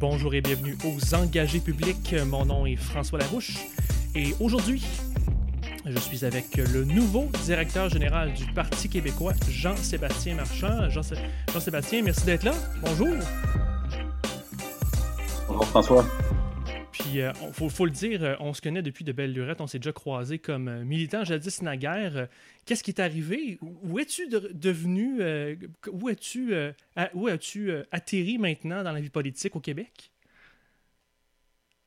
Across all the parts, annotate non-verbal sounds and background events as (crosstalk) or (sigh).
Bonjour et bienvenue aux Engagés publics. Mon nom est François Larouche et aujourd'hui, je suis avec le nouveau directeur général du Parti québécois, Jean-Sébastien Marchand. Jean-Sébastien, merci d'être là. Bonjour. Bonjour François. Puis, il euh, faut, le dire, euh, on se connaît depuis de belles lurettes, on s'est déjà croisés comme euh, militants jadis naguère. Qu'est-ce qui est arrivé? Où es-tu devenu? où as-tu où as-tu atterri maintenant dans la vie politique au Québec?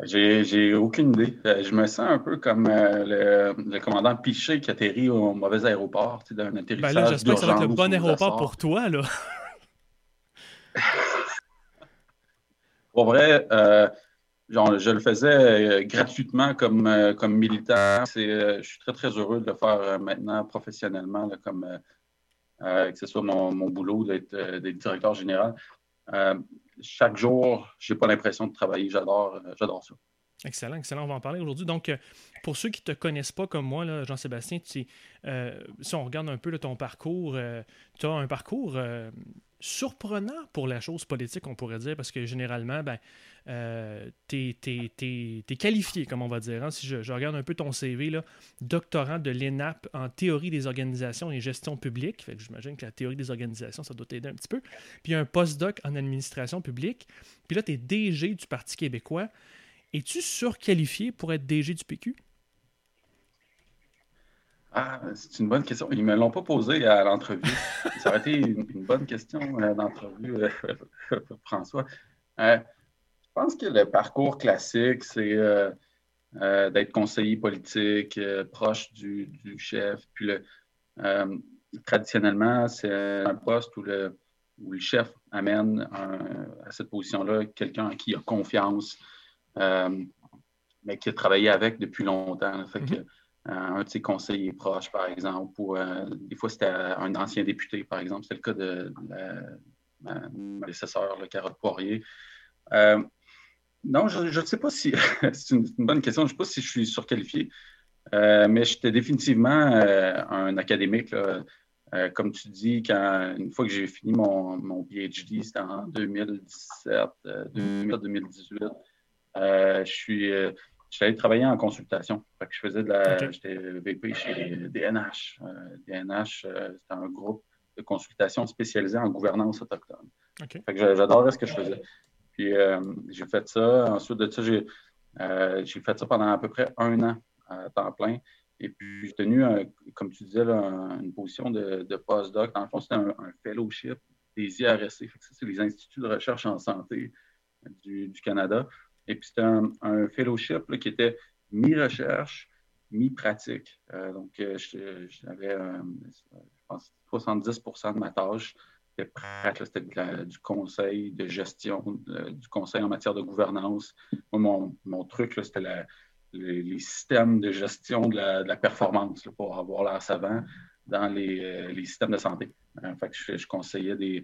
J'ai aucune idée. Je me sens un peu comme le, commandant Piché qui atterrit au mauvais aéroport, d'un atterrissage ben là, J'espère que ça va être le bon aéroport pour toi, là. (laughs) pour vrai, je le faisais euh, gratuitement comme, euh, comme militant. Euh, je suis très, très heureux de le faire maintenant professionnellement, comme que ce soit mon, boulot d'être directeur général. chaque jour, je n'ai pas l'impression de travailler. J'adore, j'adore ça. Excellent, excellent. On va en parler aujourd'hui. Donc, pour ceux qui ne te connaissent pas comme moi, Jean-Sébastien, si on regarde un peu ton parcours, tu as un parcours surprenant pour la chose politique, on pourrait dire, parce que généralement, ben, euh, tu es, qualifié, comme on va dire. Hein. Si je, regarde un peu ton CV, là, doctorant de l'ENAP en théorie des organisations et gestion publique, j'imagine que la théorie des organisations, ça doit t'aider un petit peu. Puis un postdoc en administration publique. Puis là, tu es DG du Parti québécois. Es-tu surqualifié pour être DG du PQ? Ah, c'est une bonne question. Ils ne me l'ont pas posé à l'entrevue. Ça aurait été une, bonne question euh, d'entrevue, euh, (laughs) François. Euh, je pense que le parcours classique, c'est d'être conseiller politique, proche du, chef. Puis traditionnellement, c'est un poste où le, le chef amène à cette position-là quelqu'un en qui il a confiance, mais qui a travaillé avec depuis longtemps. Fait mm-hmm. Euh, un de ses conseillers proches, par exemple, ou euh, des fois c'était un ancien député, par exemple. C'est le cas de, ma prédécesseur, le Carotte Poirier. Euh, non, je ne sais pas si. (laughs) c'est une, bonne question. Je ne sais pas si je suis surqualifié, mais j'étais définitivement un académique. comme tu dis, quand, une fois que j'ai fini mon, mon PhD, c'était en 2017, 2018, je suis suis allé travailler en consultation. je faisais de la. J'étais VP chez DNH. DNH, euh, c'était un groupe de consultation spécialisé en gouvernance autochtone. j'adorais ce que je faisais. Puis euh, j'ai fait ça. Ensuite de ça, euh, j'ai fait ça pendant à peu près un an à temps plein. Et puis j'ai tenu, comme tu disais, une position de, de postdoc. Dans le fond, c'était un, fellowship des IRSC. c'est les instituts de recherche en santé du Canada. Et puis, c'était un, fellowship qui était mi-recherche, mi-pratique. Euh, donc, euh, j'avais, euh, je pense, 70% de ma tâche c'était du conseil de gestion, du conseil en matière de gouvernance. mon, truc, c'était les, systèmes de gestion de la, performance pour avoir l'air savant dans les, systèmes de santé. En fait, je, je conseillais des,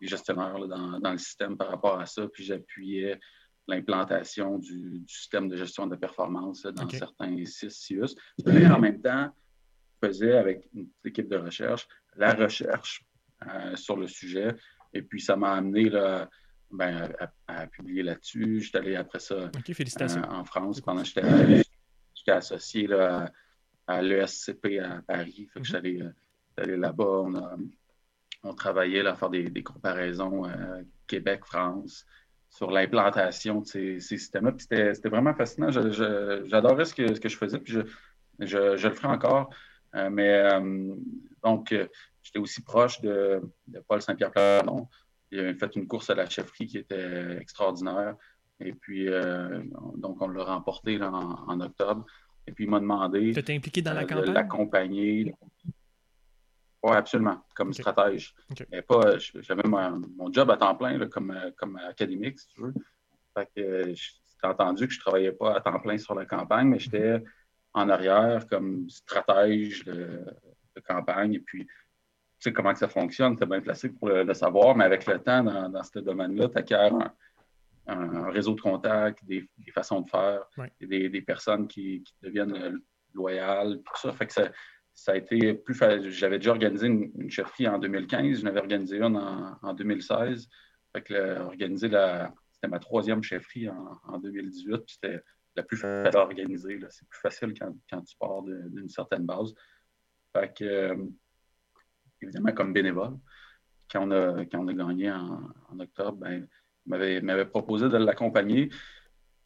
les gestionnaires dans, le système par rapport à ça, puis j'appuyais l'implantation du, système de gestion de performance dans certains CIUS. Et en même temps, je faisais avec une équipe de recherche la recherche euh, sur le sujet. Et puis, ça m'a amené là, ben, à, publier là-dessus. J'étais allé après ça euh, en France pendant que j'étais associé là, à, l'ESCP à Paris. Fait que mm-hmm. euh, j'allais là-bas. On a on travaillait à faire des, comparaisons euh, Québec-France sur l'implantation de ces, systèmes-là. C'était vraiment fascinant. J'adorais ce que, ce que je faisais, puis je, le ferai encore. Euh, mais euh, donc, j'étais aussi proche de, Paul Saint-Pierre Plamondon. Il avait fait une course à la chefferie qui était extraordinaire. Et puis, donc, on l'a remporté en, octobre. Et puis, il m'a demandé impliqué dans la de l'accompagner. Oui, absolument, comme stratège. Mais pas, j'avais mon, job à temps plein comme, comme académique, si tu veux. Fait que j'ai entendu que je ne travaillais pas à temps plein sur la campagne, mais j'étais en arrière comme stratège de, campagne. Et puis, tu sais comment ça fonctionne, tu es bien placé pour le, savoir, mais avec le temps, dans, ce domaine-là, tu acquiers un, réseau de contacts, des, façons de faire, des, personnes qui, deviennent loyales, tout ça. Fait que ça, a été plus facile. J'avais déjà organisé une, chefferie en 2015, j'en avais organisé une en, 2016. Fait que organiser la. C'était ma troisième chefferie en, 2018, c'était la plus facile à organiser. C'est plus facile quand, tu pars d'une certaine base. Fait que, euh, évidemment, comme bénévole, quand on a, quand on a gagné en, octobre, ben, il m'avait proposé de l'accompagner.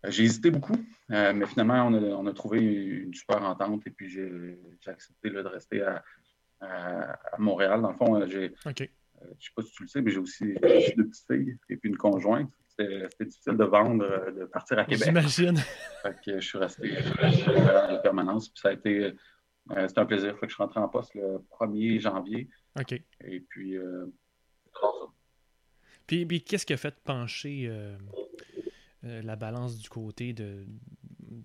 J'ai hésité beaucoup, euh, mais finalement, on a, trouvé une super entente et puis j'ai accepté de rester à, Montréal. Dans le fond, j'ai. Euh, je ne sais pas si tu le sais, mais j'ai aussi deux petites filles et puis une conjointe. C'était difficile de vendre, de partir à Québec. J'imagine. (laughs) je suis resté en permanence. Puis ça a été euh, c'était un plaisir. que je suis rentré en poste le 1er janvier. OK. Et puis, euh, puis, puis qu'est-ce qui a fait pencher euh, la balance du côté de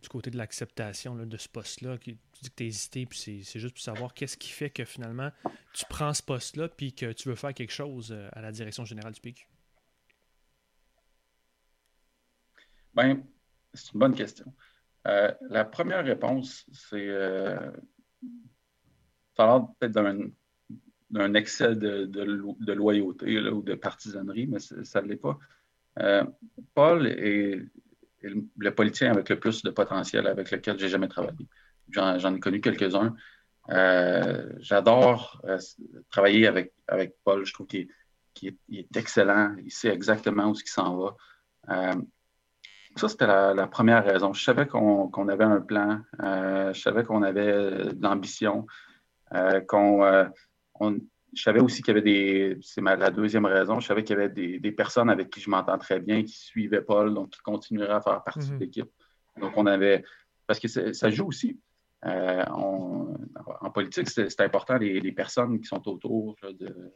du côté de l'acceptation de ce poste-là? Tu dis que tu hésité, puis c'est juste pour savoir qu'est-ce qui fait que finalement tu prends ce poste-là puis que tu veux faire quelque chose à la direction générale du PQ? Bien, c'est une bonne question. la première réponse, c'est ça peut-être d'un excès de, loyauté ou de partisanerie, mais ça ne l'est pas. Euh, Paul est, le politicien avec le plus de potentiel avec lequel j'ai jamais travaillé. J'en ai connu quelques-uns. Euh, j'adore euh, travailler avec, avec Paul. Je trouve qu'il est, excellent. Il sait exactement où il s'en va. ça, c'était la, première raison. Je savais qu'on avait un plan. je savais qu'on avait de l'ambition. Euh, je savais aussi qu'il y avait des. C'est la deuxième raison. Je savais qu'il y avait des, personnes avec qui je m'entends très bien, qui suivaient Paul, donc qui continueraient à faire partie de mhm. l'équipe. Donc, on avait. Parce que ça joue aussi. Euh, en politique, c'est important les, personnes qui sont autour de,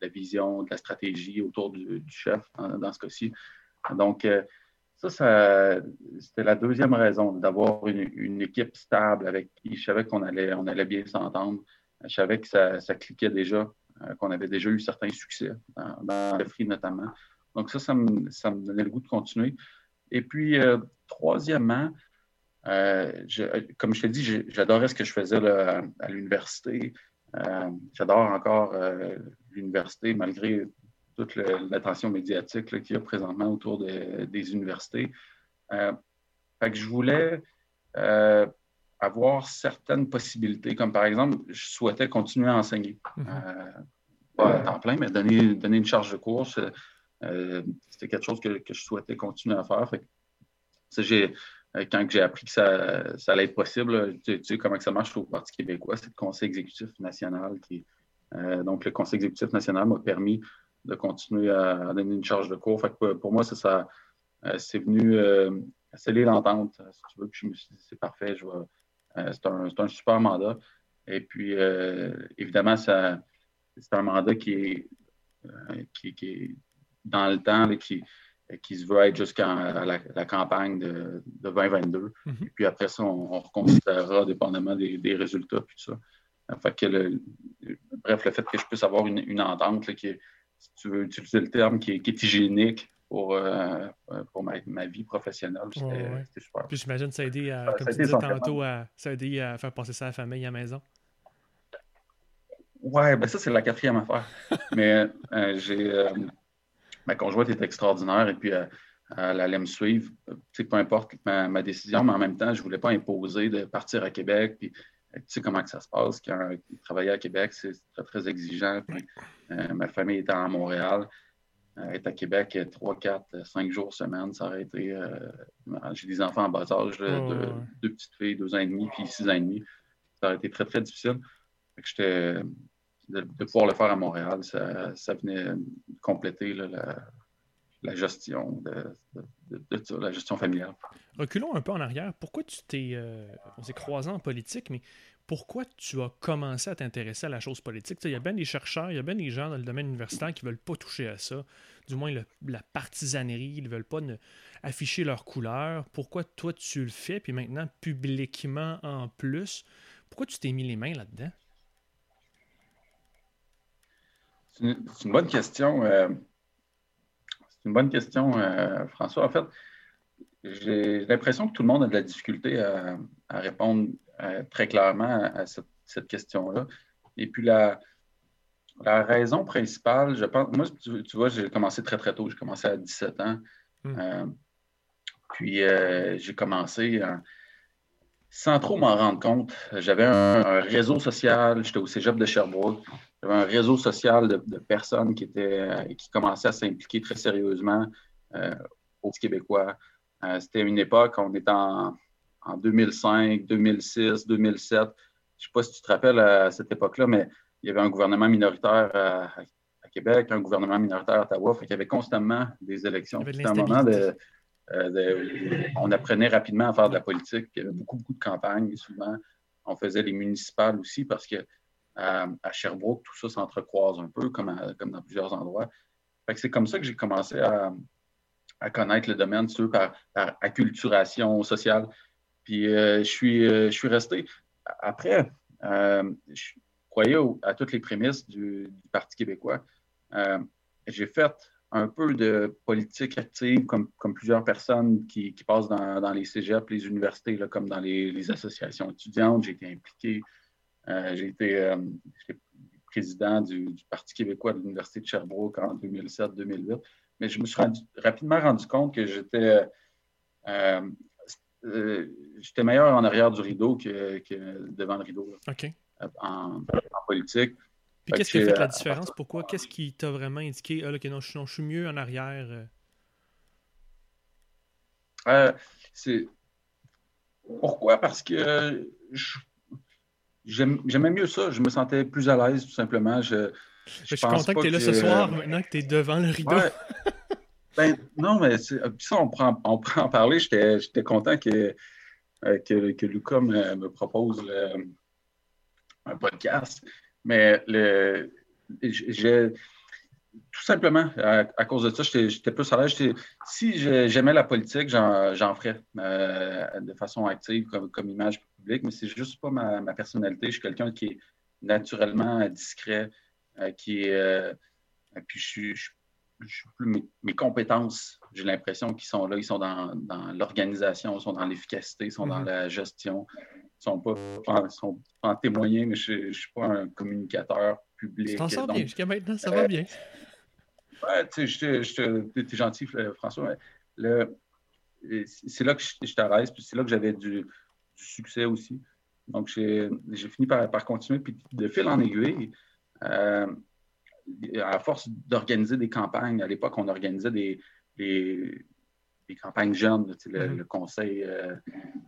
la vision, de la stratégie, autour du, chef, dans, ce cas-ci. Donc, ça, ça c'était la deuxième raison, d'avoir une, équipe stable avec qui je savais qu'on allait, on allait bien s'entendre. Je savais que ça, cliquait déjà, euh, qu'on avait déjà eu certains succès dans, le free notamment. Donc ça, ça me, donnait le goût de continuer. Et puis, euh, troisièmement, euh, comme je t'ai dit, j'adorais ce que je faisais à l'université. J'adore encore l'université, malgré toute l'attention médiatique qu'il y a présentement autour des universités. Euh, que je voulais avoir certaines possibilités, comme par exemple, je souhaitais continuer à enseigner. Mm-hmm. Euh, pas à temps plein, mais donner, donner une charge de course, c'était quelque chose que, je souhaitais continuer à faire. quand j'ai appris que ça, ça, allait être possible, tu, sais comment ça marche au Parti québécois, c'est le Conseil exécutif national qui. donc, le Conseil exécutif national m'a permis de continuer à, donner une charge de cours. Fait pour moi, ça, ça euh, c'est venu euh, sceller l'entente, si tu veux. Puis je me suis dit, c'est parfait, euh, c'est un, super mandat. Et puis, évidemment, c'est un mandat qui est, qui, est dans le temps, qui, qui se veut être jusqu'à la, campagne de, 2022. Mm-hmm. Et puis après ça, on, reconsidérera dépendamment des, résultats, puis ça. Fait que bref, le fait que je puisse avoir une, entente qui est, si tu veux utiliser le terme, qui est, hygiénique pour, euh, pour ma, vie professionnelle. C'était super. Puis j'imagine que ça a aidé, à, comme tu disais tantôt, à, ça a aidé à faire passer ça à la famille à la maison. Ouais, ben ça, c'est la quatrième affaire. (laughs) Mais euh, j'ai. Euh, ma conjointe est extraordinaire et puis elle allait me suivre. peu importe ma, ma, décision, mais en même temps, je ne voulais pas imposer de partir à Québec. Puis tu sais comment que ça se passe. Quand travailler à Québec, c'est très, très exigeant. Euh, ma famille était à Montréal. Euh, être à Québec 3, 4, 5 jours semaine, ça aurait été. Euh, j'ai des enfants en bas âge, deux petites filles, deux ans et demi, puis six ans et demi. Ça aurait été très, très difficile. de, de, pouvoir le faire à Montréal, ça, ça venait compléter la, gestion de, la gestion familiale. Reculons un peu en arrière. Pourquoi tu t'es. on s'est croisés en politique, mais pourquoi tu as commencé à t'intéresser à la chose politique? Il y a bien des chercheurs, il y a bien des gens dans le domaine universitaire qui ne veulent pas toucher à ça. Du moins, la partisanerie, ils ne veulent pas afficher leur couleur. Pourquoi toi, tu le fais, puis maintenant, publiquement en plus? Pourquoi tu t'es mis les mains là-dedans? C'est une, bonne question. Euh, une bonne question, François. En fait, j'ai l'impression que tout le monde a de la difficulté à, répondre très clairement à cette, question-là. Et puis, la, la, raison principale, je pense, moi, tu, vois, j'ai commencé très, très tôt. J'ai commencé à 17 ans. Hmm. puis, j'ai commencé sans trop m'en rendre compte, j'avais un, réseau social, j'étais au cégep de Sherbrooke, j'avais un réseau social de, personnes qui, étaient, qui commençaient à s'impliquer très sérieusement euh, aux Québécois. Euh, c'était une époque, on était en, 2005, 2006, 2007. Je ne sais pas si tu te rappelles à cette époque-là, mais il y avait un gouvernement minoritaire à, Québec, un gouvernement minoritaire à Ottawa. Fait il y avait constamment des élections. C'était un moment de, euh, on apprenait rapidement à faire de la politique. Il y avait beaucoup, beaucoup de campagnes. souvent, on faisait les municipales aussi parce que à Sherbrooke, tout ça s'entrecroise un peu, comme, comme dans plusieurs endroits. c'est comme ça que j'ai commencé à, connaître le domaine, par, acculturation sociale. Puis euh, je, suis, euh, je suis resté. Après, je croyais à toutes les prémices du Parti québécois. j'ai fait un peu de politique active, comme, comme plusieurs personnes qui, passent dans, les cégeps, les universités, là, comme dans les, associations étudiantes. J'ai été impliqué. Euh, j'ai été euh, président du, Parti québécois de l'Université de Sherbrooke en 2007-2008. Mais je me suis rapidement rendu compte que j'étais euh, j'étais meilleur en arrière du rideau que, devant le rideau en, politique. Puis qu'est-ce qui a fait la différence? Pourquoi? Qu'est-ce qui t'a vraiment indiqué, ah, non, je, suis mieux en arrière? Euh? C'est... Pourquoi? Parce que j'aimais mieux ça. Je me sentais plus à l'aise, tout simplement. Je, suis content que tu es là ce soir, maintenant que tu es devant le rideau. (laughs) ben, non, mais ça, on prend, on prend en parler. J'étais content que, euh, que, que Lucas me, propose un podcast. Mais le, tout simplement, à, cause de ça, j'étais plus à l'aise. Si j'aimais la politique, j'en ferais euh, de façon active comme, image publique, mais c'est juste pas ma, personnalité. Je suis quelqu'un qui est naturellement discret, euh, qui est. Euh, puis je suis, mes, compétences, j'ai l'impression qu'ils sont là, ils sont dans, l'organisation, ils sont dans l'efficacité, ils sont dans mm-hmm. la gestion sont pas en, sont en témoigner, mais je ne suis pas un communicateur public. Tu t'en sors bien, jusqu'à maintenant, ça va bien. Ouais, tu sais, es gentil, François. c'est là que je t'arrête, puis c'est là que j'avais du, succès aussi. Donc, j'ai fini par, par, continuer, puis de fil en aiguille, euh, à force d'organiser des campagnes, à l'époque, on organisait des, des campagnes jeunes, le, mhm. Conseil euh,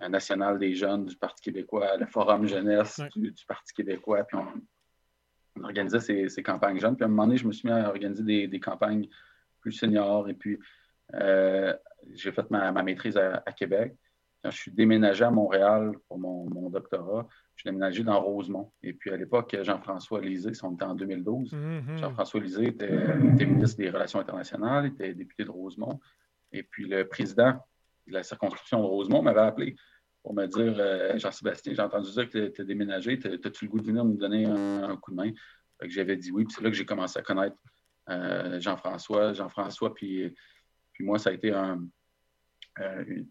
national des jeunes du Parti québécois, le Forum jeunesse du, Parti québécois, puis on, organisait ces, campagnes jeunes. Puis à un moment donné, je me suis mis à organiser des, campagnes plus seniors, et puis euh, j'ai fait ma, maîtrise à, Québec. Quand je suis déménagé à Montréal pour mon, doctorat, je suis déménagé dans Rosemont. Et puis à l'époque, Jean-François Lisée, on était en 2012. Mhm. Jean-François Lisée était, était, ministre des Relations internationales, était député de Rosemont. Et puis le président de la circonscription de Rosemont m'avait appelé pour me dire euh, Jean-Sébastien, j'ai entendu dire que tu as déménagé, as-tu le goût de venir nous donner un, coup de main? J'avais dit oui, puis c'est là que j'ai commencé à connaître euh, Jean-François. Jean-François, puis, puis moi, ça a été euh,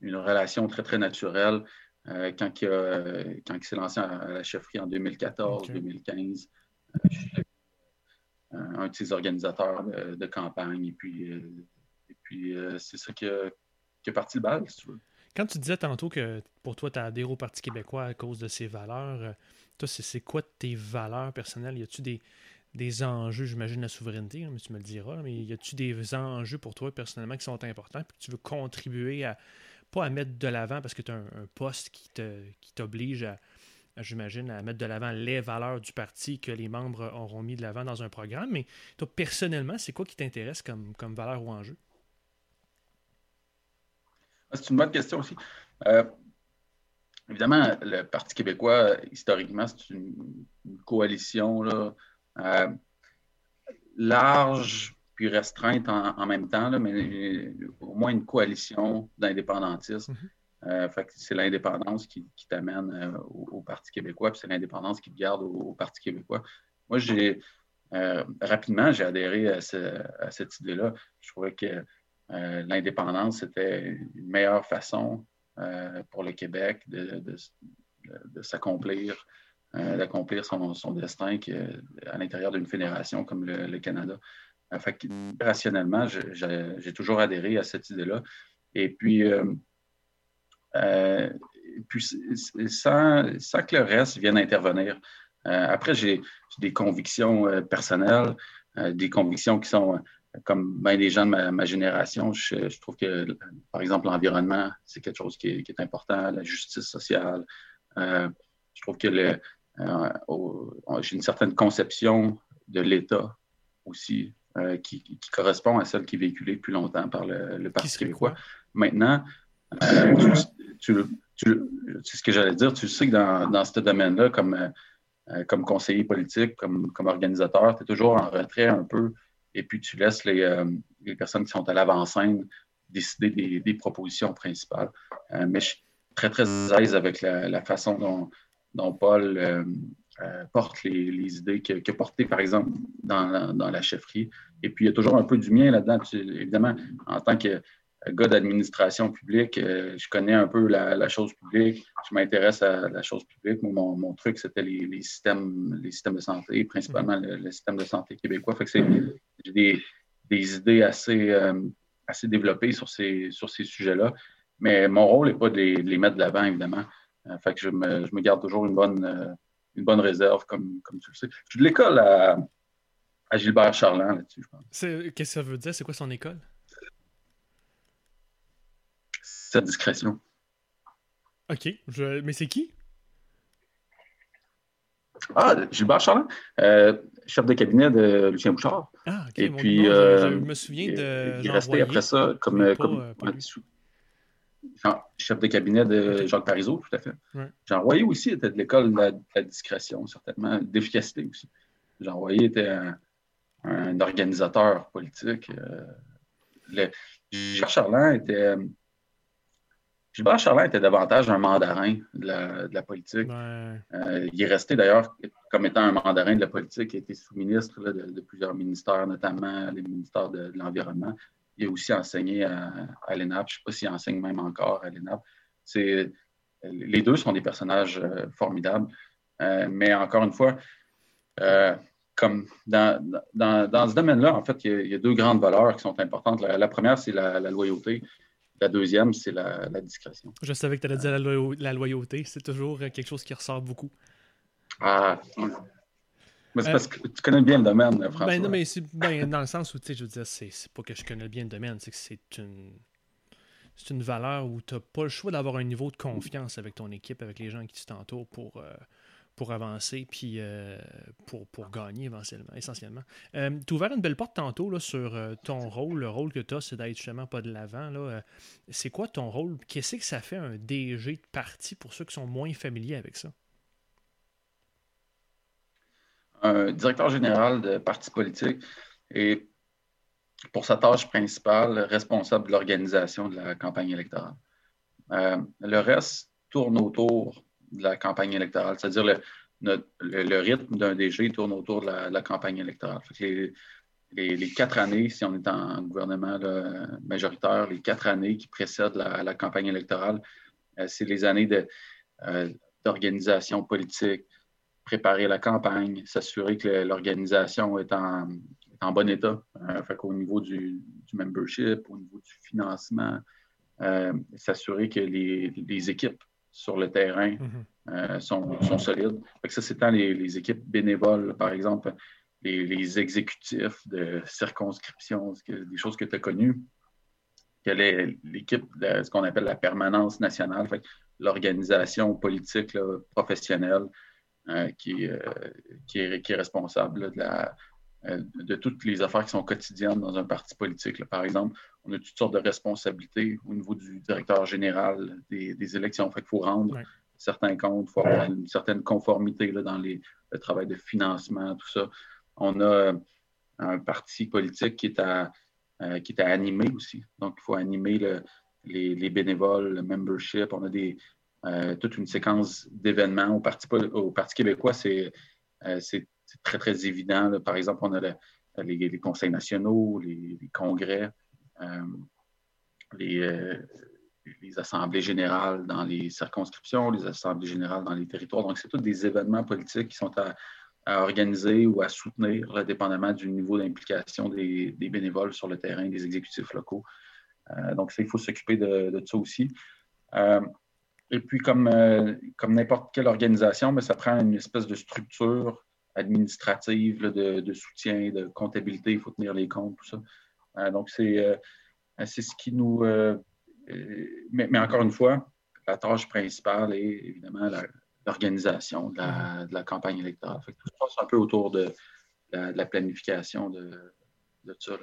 une, relation très, très naturelle quand, il, s'est lancé à, la chefferie en 2014-2015. un de ses organisateurs de, campagne, et puis puis c'est ça qui a, parti le bal, si tu veux. Quand tu disais tantôt que pour toi, tu as adhéré au Parti québécois à cause de ses valeurs, euh, toi, c'est quoi tes valeurs personnelles? Y a-tu des, des enjeux, j'imagine la souveraineté, mais tu me le diras, mais y a-tu des enjeux pour toi personnellement qui sont importants puis que tu veux contribuer à, pas à mettre de l'avant parce que tu as un, poste qui t'oblige à, j'imagine, à mettre de l'avant les valeurs du parti que les membres auront mis de l'avant dans un programme, mais toi, personnellement, c'est quoi qui t'intéresse comme, comme valeur ou enjeu? Ah, c'est une bonne question aussi. Euh, évidemment, le Parti québécois, historiquement, c'est une, coalition là, euh, large puis restreinte en, même temps, là, mais au moins une coalition d'indépendantistes. Mm-hmm. Euh, c'est l'indépendance qui, t'amène au, Parti québécois, puis c'est l'indépendance qui te garde au, Parti québécois. Moi, j'ai rapidement, j'ai adhéré à, cette idée-là. Je trouvais que l'indépendance, c'était une meilleure façon pour le Québec de, s'accomplir, d'accomplir son, destin à l'intérieur d'une fédération comme le, Canada. Fait rationnellement, j'ai toujours adhéré à cette idée-là. Et puis, puis sans, que le reste vienne intervenir. après, j'ai des convictions personnelles, des convictions qui sont comme bien des gens de ma, génération, je, trouve que, par exemple, l'environnement, c'est quelque chose qui est, important, la justice sociale. Euh, je trouve que euh, j'ai une certaine conception de l'État aussi euh, qui, correspond à celle qui est véhiculée depuis longtemps par le, Parti québécois. Maintenant, c'est ce que j'allais dire, tu sais que dans, dans ce domaine-là, comme, comme conseiller politique, comme, comme organisateur, tu es toujours en retrait un peu et puis tu laisses les, euh, les personnes qui sont à l'avant-scène décider des, propositions principales. Euh, mais je suis très, très à avec la, façon dont, dont Paul euh, porte les, idées qu'il a portées, par exemple, dans, dans, la chefferie. Et puis, il y a toujours un peu du mien là-dedans. Évidemment, en tant que gars d'administration publique, euh, je connais un peu la, chose publique, je m'intéresse à la chose publique. Mon, truc, c'était les, systèmes, les systèmes de santé, principalement le, système de santé québécois. Fait j'ai des, idées assez, euh, développées sur ces, sujets-là. Mais mon rôle n'est pas de les, mettre de l'avant, évidemment. Euh, fait je me, garde toujours une bonne, réserve, comme, tu le sais. Je suis de l'école à, à Gilbert Charland là-dessus, je pense. Qu'est-ce que ça veut dire? C'est quoi son école? Discrétion. OK. Mais c'est qui? Ah, Gilbert Charland, euh, chef de cabinet de Lucien Bouchard. Ah, OK. Et puis, je, euh, me souviens de. Il est resté après ça comme, euh, comme chef de cabinet de Jacques Parizeau, tout à fait. Jean Royer aussi était de l'école de, la discrétion, certainement, d'efficacité aussi. Jean Royer était un, organisateur politique. Le, Gilbert Charland était Gilbert Charlin était davantage un mandarin de la, politique. Euh, il est resté d'ailleurs comme étant un mandarin de la politique. Il a été sous-ministre de, plusieurs ministères, notamment les ministères de, l'Environnement. Il a aussi enseigné à, l'ENAP. Je ne sais pas s'il enseigne même encore à l'ENAP. Les deux sont des personnages euh, formidables. Euh, mais encore une fois, comme dans, ce domaine-là, en fait, il y, a, deux grandes valeurs qui sont importantes. La, première, c'est la, loyauté. La deuxième, c'est la, discrétion. Je savais que tu allais dire la, loyauté. C'est toujours euh, quelque chose qui ressort beaucoup. Ah, mais c'est parce que tu connais bien le domaine, François. Ben non, mais ben, dans le sens où, tu sais, je veux dire, c'est pas que je connais bien le domaine, c'est que c'est une c'est une valeur où tu n'as pas le choix d'avoir un niveau de confiance avec ton équipe, avec les gens qui t'entourent pour, euh, pour avancer puis euh, pour, pour, gagner essentiellement. Euh, tu as ouvert une belle porte tantôt là, sur euh, ton rôle. Le rôle que tu as, c'est d'être justement pas de l'avant. c'est quoi ton rôle? Qu'est-ce que ça fait un DG de parti pour ceux qui sont moins familiers avec ça? Un directeur général de parti politique est, pour sa tâche principale, responsable de l'organisation de la campagne électorale. le reste tourne autour de la campagne électorale, c'est-à-dire le, le, rythme d'un DG tourne autour de la, campagne électorale. Les, quatre années, si on est en gouvernement majoritaire, les quatre années qui précèdent la, campagne électorale, euh, c'est les années euh, d'organisation politique, préparer la campagne, s'assurer que l'organisation est en, bon état, euh, au niveau du, membership, au niveau du financement, s'assurer que les, équipes sur le terrain mhm. euh, sont, solides. ça, c'est tant les, équipes bénévoles, par exemple, les, exécutifs de circonscription, des choses que tu as connues, que l'équipe, de ce qu'on appelle la permanence nationale, l'organisation politique professionnelle euh, qui, euh, qui, est, qui, est, responsable de la, de toutes les affaires qui sont quotidiennes dans un parti politique. Par exemple, on a toutes sortes de responsabilités au niveau du directeur général des, élections. Fait qu'il faut rendre certains comptes, il faut avoir une certaine conformité là, dans les, le travail de financement, tout ça. On a euh, un parti politique qui est à, euh, qui est à animer aussi. Donc, il faut animer les, bénévoles, le membership. On a des, toute une séquence d'événements au Parti, au Parti québécois. C'est c'est très, très évident. Par exemple, on a les, conseils nationaux, les, congrès. Euh, les, les assemblées générales dans les circonscriptions, les assemblées générales dans les territoires. Donc, c'est tous des événements politiques qui sont à, organiser ou à soutenir, dépendamment du niveau d'implication des, bénévoles sur le terrain, des exécutifs locaux. Euh, donc, ça, il faut s'occuper de, ça aussi. Euh, et puis, comme, euh, comme n'importe quelle organisation, mais ça prend une espèce de structure administrative de, de, soutien, de comptabilité, il faut tenir les comptes, tout ça. donc, c'est ce qui nous mais, encore une fois, la tâche principale est évidemment l'organisation de, la, campagne électorale. tout se passe un peu autour de, la, planification de, ça.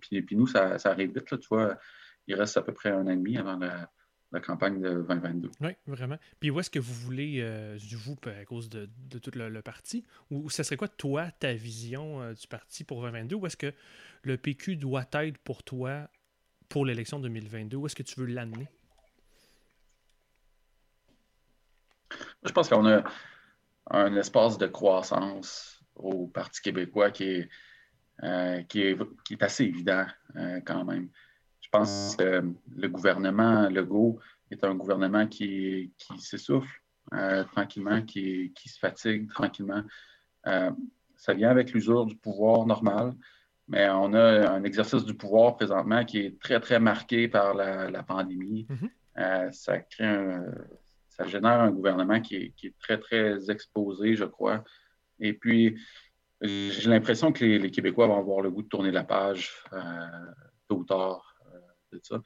Puis, nous, ça, arrive vite. tu vois, il reste à peu près un an et demi avant la, campagne de 2022. Oui, vraiment. Puis où est-ce que vous voulez, euh, vous, à cause de, tout le, parti, ou ça serait quoi, toi, ta vision euh, du parti pour 2022? Où est-ce que le PQ doit être pour toi pour l'élection 2022? Où est-ce que tu veux l'amener? Je pense qu'on a un espace de croissance au Parti québécois qui est, euh, qui est, assez évident euh, quand même. Je pense que le gouvernement Legault est un gouvernement qui, qui s'essouffle euh, tranquillement, qui, qui, se fatigue tranquillement. ça vient avec l'usure du pouvoir normal mais on a un exercice du pouvoir présentement qui est très, très marqué par la, pandémie. Mhm. Euh, ça crée ça génère un gouvernement qui est, très, très exposé, je crois. Et puis, j'ai l'impression que les, Québécois vont avoir le goût de tourner la page euh, tôt ou tard euh.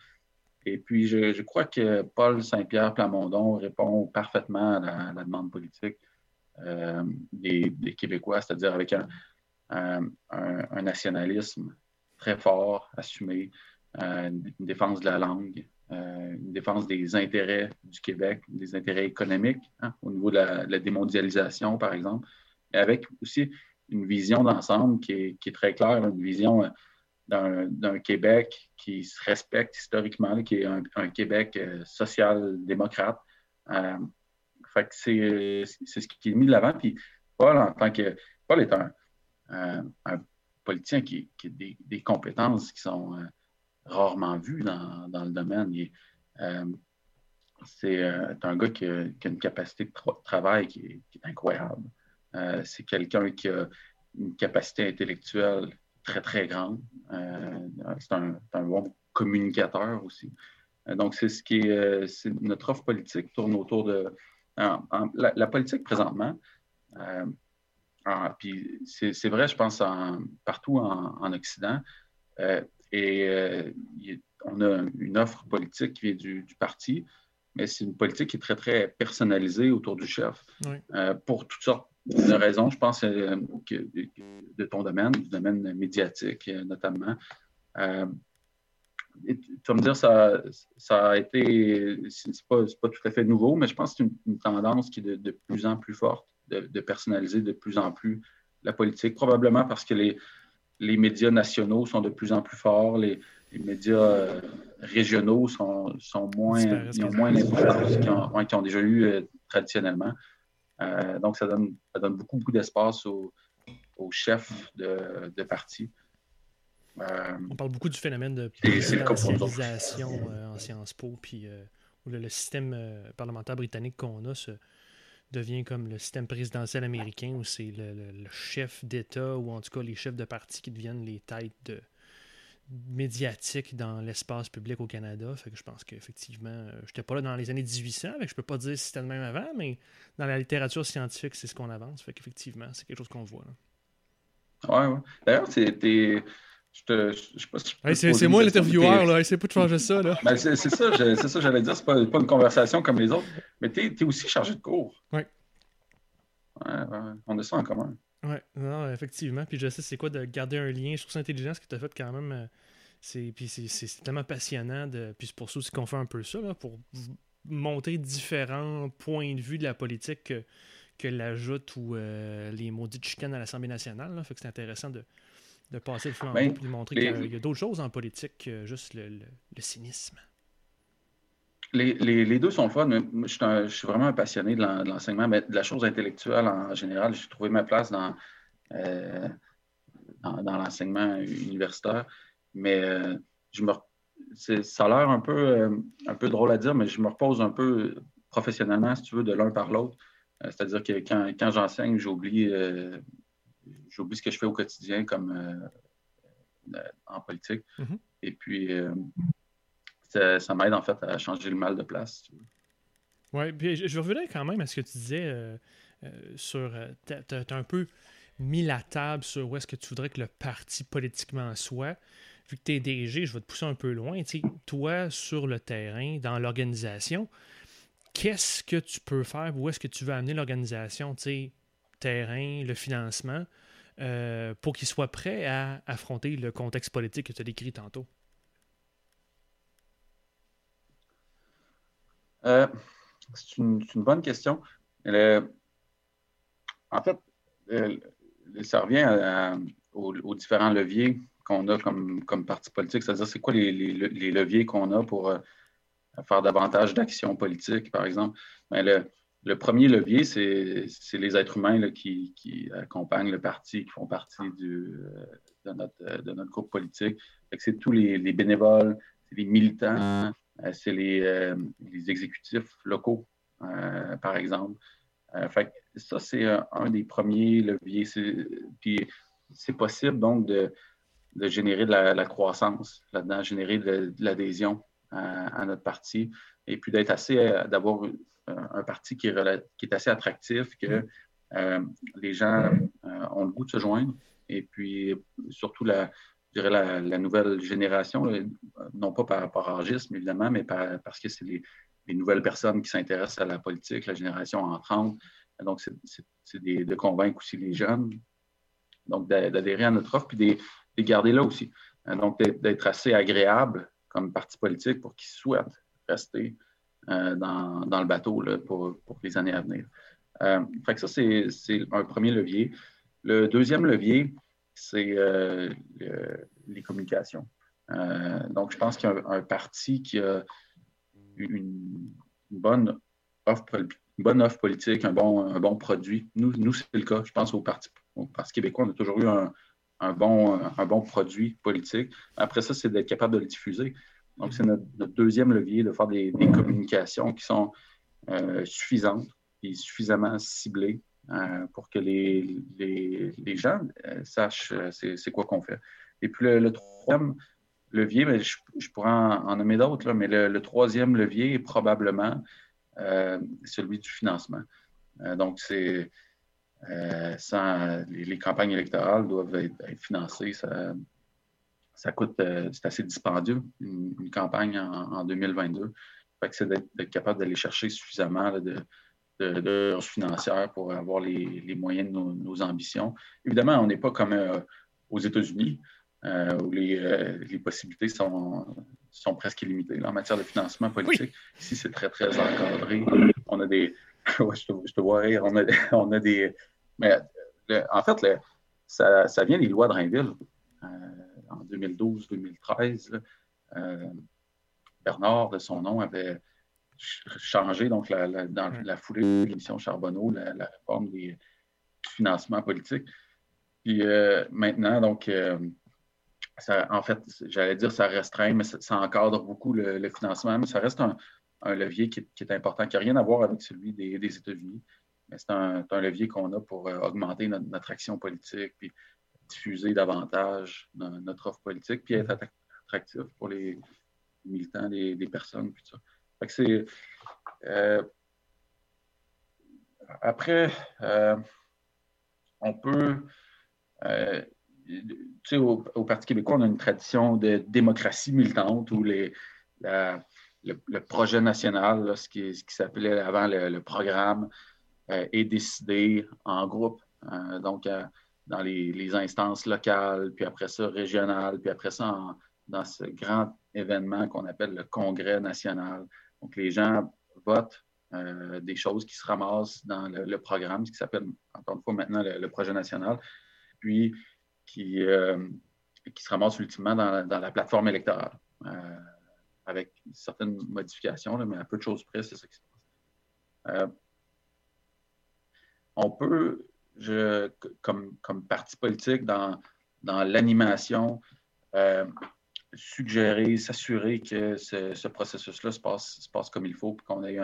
Et puis, je, crois que Paul Saint-Pierre Plamondon répond parfaitement à la, demande politique des, des, Québécois, c'est-à-dire avec un, euh, nationalisme très fort, assumé, euh, une défense de la langue, euh, une défense des intérêts du Québec, des intérêts économiques, hein, au niveau de la, démondialisation, par exemple, avec aussi une vision d'ensemble qui est, très claire, une vision d'un Québec qui se respecte historiquement, qui est un, Québec social-démocrate. c'est ce qui est mis de l'avant. Puis Paul, en tant que Paul est un, euh, politicien qui, a des, compétences qui sont euh, rarement vues dans, le domaine. Euh, c'est un gars qui a, une capacité de travail qui est, incroyable. c'est quelqu'un qui a une capacité intellectuelle très, très grande. c'est un, bon communicateur aussi. donc, c'est ce qui est, notre offre politique tourne autour de la, politique présentement. Ah, puis c'est vrai, je pense, partout en, Occident. Euh, et euh, on a une offre politique qui vient du, parti, mais c'est une politique qui est très, très personnalisée autour du chef. Euh, pour toutes sortes de raisons, je pense, que, de ton domaine, du domaine médiatique notamment. tu vas me dire, ça, ça a été, c'est pas, pas tout à fait nouveau, mais je pense que c'est une, tendance qui est de plus en plus forte de, personnaliser de plus en plus la politique, probablement parce que les, les médias nationaux sont de plus en plus forts, les, médias euh, régionaux sont, sont moins, ils ont moins d'importance qu'ils ont, déjà eu euh, traditionnellement. Euh, donc, ça donne, ça donne beaucoup, beaucoup d'espace aux, chefs de, de parti. On parle beaucoup du phénomène de présidentialisation en Sciences Po, puis le, le, système parlementaire britannique qu'on a se, devient comme le système présidentiel américain où c'est le, chef d'État ou en tout cas les chefs de parti qui deviennent les têtes de, médiatiques dans l'espace public au Canada. Fait que je pense qu'effectivement, euh, je n'étais pas là dans les années 1800, fait que je peux pas dire si c'était le même avant, mais dans la littérature scientifique, c'est ce qu'on avance. Fait qu'effectivement, c'est quelque chose qu'on voit. Là. Ouais, D'ailleurs, c'était c'est moi l'intervieweur, là. Essaye pas de changer ça, là. Ben, c'est ça, c'est ça, j'allais dire. C'est pas, pas une conversation comme les autres. Mais tu es, aussi chargé de cours. Oui. Ouais, on a ça en commun. Oui, non, effectivement. Puis je sais c'est quoi de garder un lien. sur trouve intelligent ce que tu as fait quand même. Euh, c'est, puis c'est, tellement passionnant. De, puis c'est pour ça aussi qu'on fait un peu ça, là, pour montrer différents points de vue de la politique que, que l'ajoute ou euh, les maudites chicanes à l'Assemblée nationale. Là. Fait que c'est intéressant de, de passer le flambeau ben, et de montrer qu'il y a, d'autres choses en politique que juste le, cynisme. Les, deux sont fun. je, suis vraiment passionné de l'enseignement, mais de la chose intellectuelle en général. J'ai trouvé ma place dans, euh, dans, l'enseignement universitaire. Mais euh, je me ça a l'air un peu, un peu drôle à dire, mais je me repose un peu professionnellement, si tu veux, de l'un par l'autre. C'est-à-dire que quand, quand j'enseigne, j'oublie, j'oublie ce que je fais au quotidien comme en politique. Mm-hmm. Et puis, ça, m'aide en fait à changer le mal de place. Oui, puis je, revenais quand même à ce que tu disais euh, euh, sur. Euh, tu as, un peu mis la table sur où est-ce que tu voudrais que le parti politiquement soit. Vu que tu es DG, je vais te pousser un peu loin. toi, sur le terrain, dans l'organisation, qu'est-ce que tu peux faire? Où est-ce que tu veux amener l'organisation? Terrain, le financement, pour qu'il soit prêt à affronter le contexte politique que tu as décrit tantôt? Euh, c'est une, bonne question. en fait, ça revient aux, différents leviers qu'on a comme, parti politique, c'est-à-dire c'est quoi les, leviers qu'on a pour euh, faire davantage d'actions politiques, par exemple? Ben, le, premier levier, c'est les êtres humains qui, accompagnent le parti, qui font partie euh, de, notre, groupe politique. C'est tous les, bénévoles, les militants, euh, c'est euh, les, exécutifs locaux, euh, par exemple. fait ça, c'est un des premiers leviers. Puis c'est possible donc de, générer de la, croissance là-dedans, générer de, l'adhésion à, notre parti et puis d'être assez, d'avoir un parti qui est, qui est assez attractif, que les gens ont le goût de se joindre et puis surtout la, la, nouvelle génération, euh, non pas par, rapport à agisme, évidemment, mais parce que c'est les, nouvelles personnes qui s'intéressent à la politique, la génération entrante. Donc, c'est de convaincre aussi les jeunes, donc d'adhérer à notre offre, puis de les garder là aussi. Euh, donc, d'être assez agréable comme parti politique pour qu'ils souhaitent rester euh, dans, le bateau pour, les années à venir. fait que ça, c'est un premier levier. Le deuxième levier, c'est euh, les communications. Euh, donc, je pense qu'il y a un, parti qui a une, bonne offre, politique, un bon, un bon produit. Nous, nous c'est le cas. Je pense au Parti, québécois, on a toujours eu un, bon, un bon produit politique. Après ça, c'est d'être capable de le diffuser. Donc, c'est notre, deuxième levier de faire des, communications qui sont euh, suffisantes et suffisamment ciblées euh, pour que les, les, gens euh, sachent euh, c'est quoi qu'on fait. Et puis le, troisième levier, mais je, pourrais en, nommer d'autres, mais le, troisième levier est probablement celui du financement. donc, c'est les, campagnes électorales doivent être, financées. Ça, ça coûte, c'est assez dispendieux, une, campagne en, 2022. Fait que c'est d'être capable d'aller chercher suffisamment de, de, ressources financières pour avoir les, moyens de nos, ambitions. Évidemment, on n'est pas comme euh, aux États-Unis, euh, où euh, les, possibilités sont, sont presque illimitées. en matière de financement politique, ici, c'est très, très encadré. On a des. (laughs) je, te, vois rire. On a, (laughs) on a des. Mais en fait, ça, ça, vient des lois de Rainville. en 2012-2013, Bernard, de son nom, avait changé donc dans la foulée de l'émission Charbonneau, la, réforme des, du financement politique. Puis euh, maintenant, donc, euh, ça, en fait, j'allais dire ça restreint, mais ça, encadre beaucoup le, financement, mais ça reste un, levier qui est, important, qui n'a rien à voir avec celui des, États-Unis. Mais c'est un, levier qu'on a pour euh, augmenter notre, action politique, puis diffuser davantage notre offre politique, puis être attractif pour les militants, les, les personnes, puis ça c'est. Euh, après, euh, on peut. Euh, tu sais, au, Parti québécois, on a une tradition de démocratie militante où les, le, projet national, ce qui, s'appelait avant le, programme, est décidé en groupe. donc, dans les, instances locales, puis après ça régionales, puis après ça dans ce grand événement qu'on appelle le Congrès national. Donc, les gens votent euh, des choses qui se ramassent dans le, programme, ce qui s'appelle, encore une fois, maintenant le, projet national, puis qui, euh, qui se ramassent ultimement dans, la plateforme électorale, euh, avec certaines modifications, mais à peu de choses près, c'est ça qui se passe. on peut, je, comme, comme parti politique, dans, dans l'animation, suggérer, s'assurer que ce, processus-là se passe, se passe, comme il faut, qu'on ait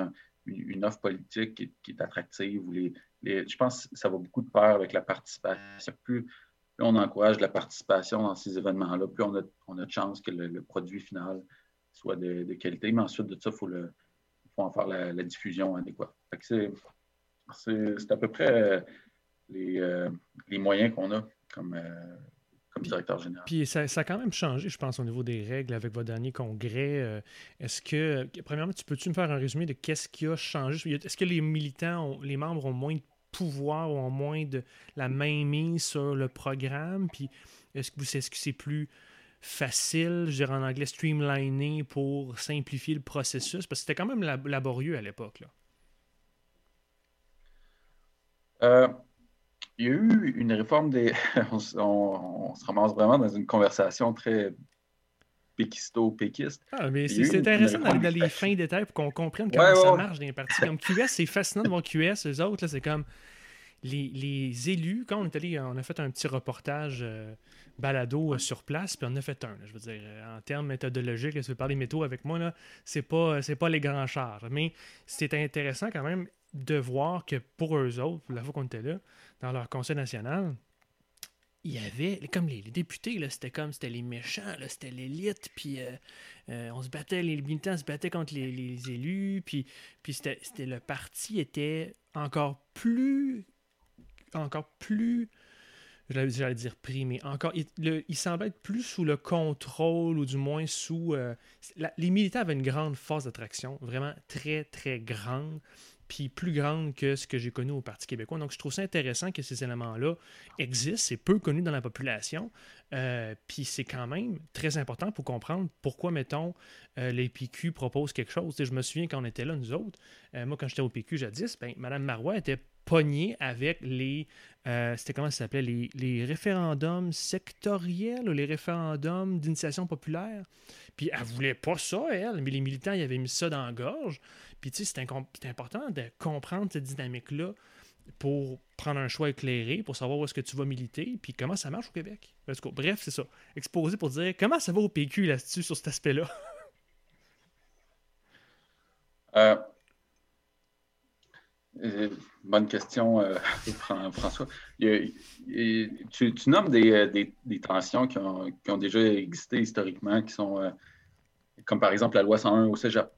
une, offre politique qui, est attractive. les, je pense que ça va beaucoup de pair avec la participation. Plus, on encourage la participation dans ces événements-là, plus on a, on a de chance que le, produit final soit de, qualité. Mais ensuite de ça, il faut, faut, en faire la, diffusion adéquate. C'est à peu près euh, les, euh, les moyens qu'on a comme, euh, comme directeur général. Puis ça, a quand même changé, je pense, au niveau des règles avec votre dernier congrès. Est-ce que, premièrement, tu peux-tu me faire un résumé de qu'est-ce qui a changé? Est-ce que les militants, les membres ont moins de pouvoir ou en moins de la main mise sur le programme? Puis est-ce que c'est -ce c'est plus facile, je dirais en anglais, streamliné pour simplifier le processus? Parce que c'était quand même laborieux à l'époque. Euh, il y a eu une réforme des. (laughs) on, se ramasse vraiment dans une conversation très péquisto-péquiste. Ah, mais c'est intéressant d'aller dans les fins détails pour qu'on comprenne comment ça marche dans les partis. Comme QS, c'est fascinant de voir QS. Les autres, c'est comme les, élus. Quand on est allé, on a fait un petit reportage euh, balado euh, sur place, puis on a fait un. je veux dire, euh, en termes méthodologiques, si vous parlez métaux avec moi, là, c'est pas, c'est pas les grands chars. Mais c'est intéressant quand même de voir que pour eux autres, la fois qu'on était là, dans leur conseil national, il y avait, comme les, députés, c'était comme, c'était les méchants, c'était l'élite, puis euh, euh, on se battait, les militants se battaient contre les, élus, puis, puis c'était, le parti était encore plus, encore plus, j'allais dire pris, mais encore, il, semblait être plus sous le contrôle, ou du moins sous, euh, les militants avaient une grande force d'attraction, vraiment très, très grande, puis plus grande que ce que j'ai connu au Parti québécois. Donc, je trouve ça intéressant que ces éléments-là existent. C'est peu connu dans la population. Euh, puis c'est quand même très important pour comprendre pourquoi, mettons, euh, les PQ proposent quelque chose. je me souviens quand on était là, nous autres, euh, moi, quand j'étais au PQ jadis, ben, Mme Marois était pognée avec les. C'était comment ça s'appelait les, référendums sectoriels ou les référendums d'initiation populaire? Puis elle voulait pas ça, elle, mais les militants, ils avaient mis ça dans la gorge. Puis, tu sais, c'est important de comprendre cette dynamique-là pour prendre un choix éclairé, pour savoir où est-ce que tu vas militer, puis comment ça marche au Québec. Bref, c'est ça. Exposer pour dire comment ça va au PQ là-dessus, sur cet aspect-là. Euh, euh, bonne question, euh, (laughs) François. tu, nommes des, tensions qui ont, déjà existé historiquement, qui sont comme par exemple la loi 101 au Cégep.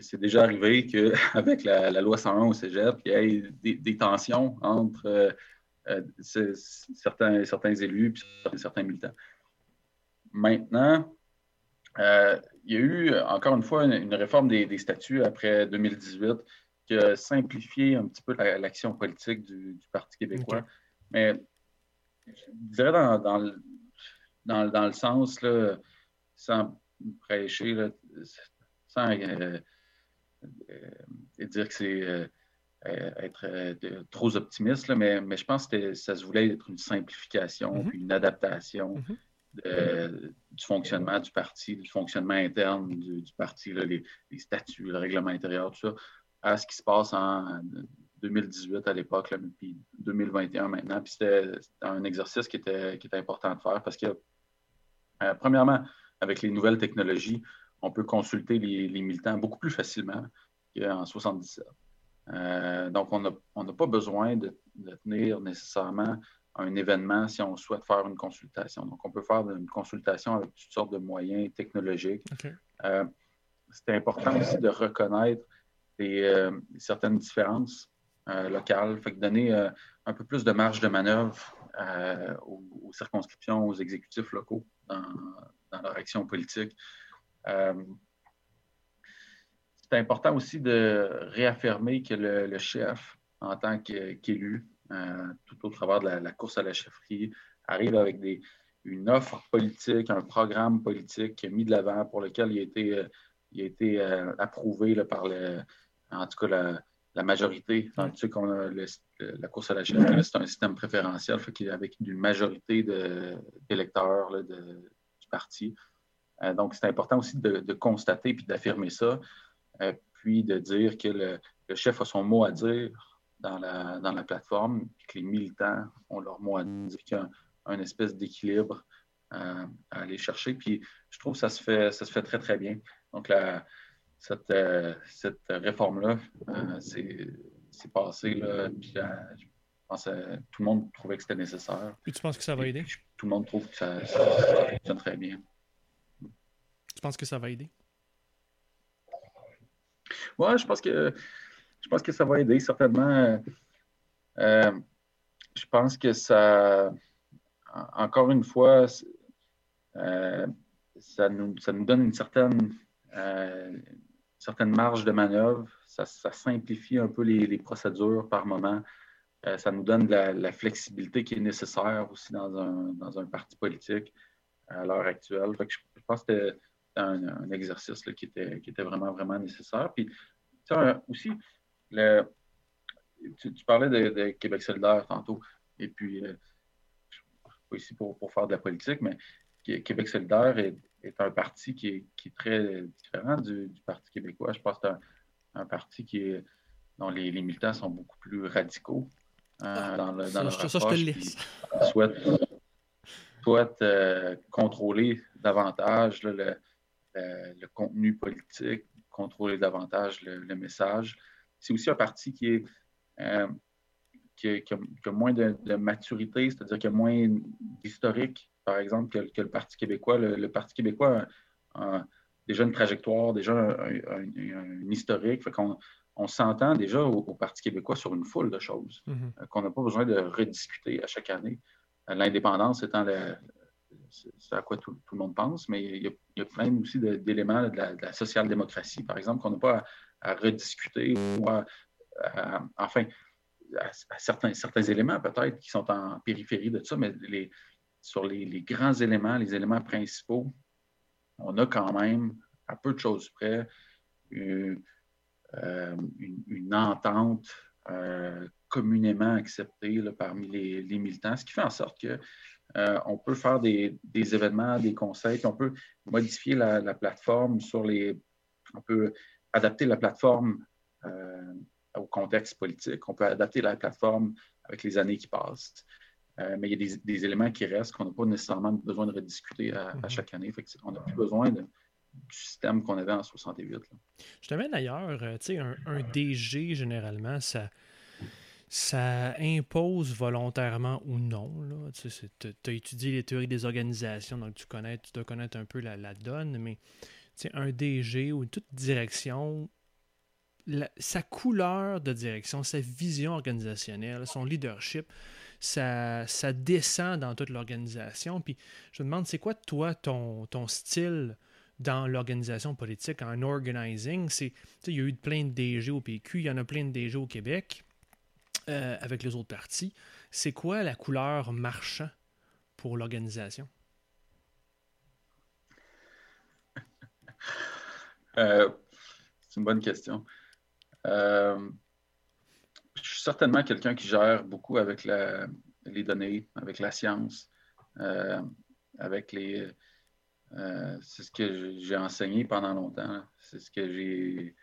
c'est déjà arrivé qu'avec (laughs) la, la, loi 101 au cégep, il y ait des, tensions entre euh, euh, certains, certains élus et certains militants. Maintenant, euh, il y a eu encore une fois une, réforme des, statuts après 2018 qui a simplifié un petit peu l'action politique du, Parti québécois. Mais je dirais dans, dans, dans, le sens, là, sans prêcher, là, sans euh, euh, dire que c'est être trop optimiste, mais, mais, je pense que ça se voulait être une simplification, mm-hmm. puis une adaptation mm-hmm. du fonctionnement du parti, du fonctionnement interne du, parti, les, statuts, le règlement intérieur, tout ça, à ce qui se passe en 2018 à l'époque, puis 2021 maintenant. Puis c'était un exercice qui était, important de faire parce que, premièrement, avec les nouvelles technologies, on peut consulter les, militants beaucoup plus facilement qu'en 77. Euh, donc, on n'a pas besoin de, tenir nécessairement un événement si on souhaite faire une consultation. Donc, on peut faire une consultation avec toutes sortes de moyens technologiques. Euh, c'est important aussi de reconnaître euh, certaines différences locales, fait que donner un peu plus de marge de manœuvre aux, circonscriptions, aux exécutifs locaux dans, dans leur action politique. Euh, c'est important aussi de réaffirmer que le, chef, en tant qu'élu, euh, tout au travers de la, course à la chefferie, arrive avec des, une offre politique, un programme politique mis de l'avant pour lequel il a été, euh, il a été approuvé par le, en tout cas la, majorité. tu sais qu'on a la course à la chefferie, c'est un système préférentiel, fait avec une majorité d'électeurs du parti. Euh, donc, c'est important aussi de, constater puis d'affirmer ça, euh, puis de dire que le, chef a son mot à dire dans la, dans la plateforme, puis que les militants ont leur mot à dire, qu'il y a un, espèce d'équilibre à, aller chercher. Puis je trouve que ça se fait, ça se fait très, très bien. Donc, cette, cette réforme-là, c'est passé. Là, puis je pense que tout le monde trouvait que c'était nécessaire. Et tu penses que ça va aider? tout le monde trouve que ça, fonctionne très bien. Tu penses que ça va aider? Oui, je pense que je pense que ça va aider, certainement. Euh, je pense que ça, encore une fois, euh, ça, nous, ça, donne une certaine, euh, certaine marge de manœuvre. Ça, simplifie un peu les, procédures par moment. Ça nous donne la, flexibilité qui est nécessaire aussi dans un, parti politique à l'heure actuelle. je, pense que c'était un, exercice qui, était, qui était vraiment, vraiment nécessaire. Puis, aussi, le, tu, parlais de, Québec solidaire tantôt, et puis, euh, je ne suis pas ici pour, faire de la politique, mais Québec solidaire est, un parti qui est, très différent du, Parti québécois. Je pense que c'est un, parti qui est, dont les, les militants sont beaucoup plus radicaux. Dans, le, dans ça, ça, je te le laisse. Souhaite, euh, contrôler davantage le, contenu politique, contrôler davantage le, message. C'est aussi un parti qui est euh, qui, a, moins de, maturité, c'est-à-dire qui a moins d'historique, par exemple, que, le Parti québécois. Le, Parti québécois a, déjà une trajectoire, déjà un, historique. Fait qu'on on s'entend déjà au, Parti québécois sur une foule de choses mhm. euh, qu'on n'a pas besoin de rediscuter à chaque année. Euh, l'indépendance étant ce à quoi tout, le monde pense, mais il y a, plein aussi d'éléments de, la, social-démocratie, par exemple, qu'on n'a pas à, rediscuter ou enfin, certains, certains éléments peut-être qui sont en périphérie de ça, mais sur les, grands éléments, les éléments principaux, on a quand même, à peu de choses près, une, euh, une, entente euh, communément acceptée parmi les, militants, ce qui fait en sorte qu'on euh, peut faire des, événements, des conseils, on peut modifier la, plateforme sur les. On peut adapter la plateforme au contexte politique, on peut adapter la plateforme avec les années qui passent. mais il y a des, éléments qui restent qu'on n'a pas nécessairement besoin de rediscuter à, à mm-hmm. chaque année. on n'a plus besoin de, du système qu'on avait en 68. Je te mets d'ailleurs, euh, tu sais, un, DG, généralement, ça, ça impose volontairement ou non. Tu as étudié les théories des organisations, donc tu connais, tu dois connaître un peu la, la donne, mais un DG ou toute direction, sa couleur de direction, sa vision organisationnelle, son leadership, ça, descend dans toute l'organisation. Puis je me demande, c'est quoi toi ton, style dans l'organisation politique, en organizing? Il y a eu plein de DG au PQ, il y en a plein de DG au Québec euh, avec les autres partis. C'est quoi la couleur marchand pour l'organisation? Euh, c'est une bonne question. Euh, je suis certainement quelqu'un qui gère beaucoup avec les données, avec la science, avec les, euh, c'est ce que j'ai enseigné pendant longtemps. C'est ce que j'ai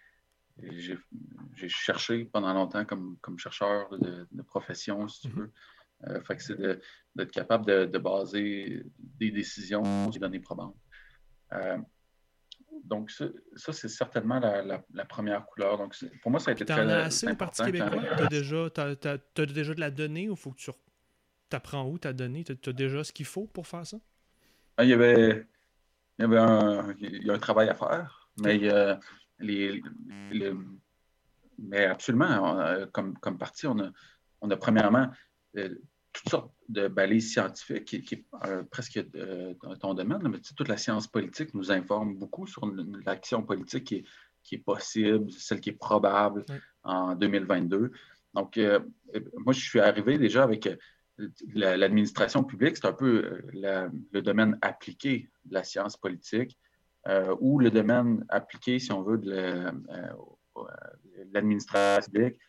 j'ai cherché pendant longtemps comme, comme chercheur de, profession, si tu mhm. veux. Euh, fait que c'est d'être capable de, baser des décisions sur des données probantes. Euh, donc, ça, c'est certainement la, première couleur. Donc, pour moi, ça a été très, as assez au Parti québécois? Tu as, (laughs) déjà, as, déjà de la donnée ou faut que tu apprends où ta donnée? Tu as, déjà ce qu'il faut pour faire ça? Ah, il y avait il y, avait un, il y a un travail à faire, mais, les, mais absolument, comme, comme parti, on a, on a premièrement euh, toutes sortes de balises scientifiques qui, qui est euh, presque dans ton domaine, mais toute la science politique nous informe beaucoup sur l'action politique qui est, qui est, possible, celle qui est probable en 2022. Donc, euh, moi, je suis arrivé déjà avec l'administration publique, c'est un peu euh, le domaine appliqué de la science politique euh, ou le domaine appliqué, si on veut, de euh, l'administration publique.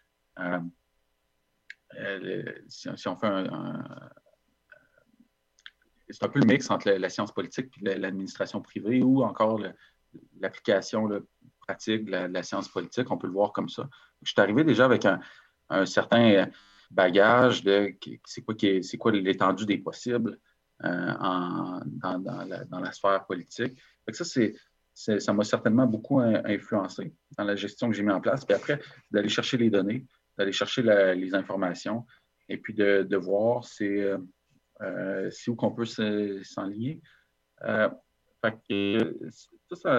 Si, on fait un, c'est un peu le mix entre la, science politique et l'administration privée ou encore l'application pratique de la, science politique. On peut le voir comme ça. Je suis arrivé déjà avec un certain bagage de c'est quoi, c'est quoi l'étendue des possibles dans, la, sphère politique. ça, ça m'a certainement beaucoup influencé dans la gestion que j'ai mis en place. Puis après, d'aller chercher les données, d'aller chercher les informations et puis de, voir c'est où qu'on peut s'enligner. ça,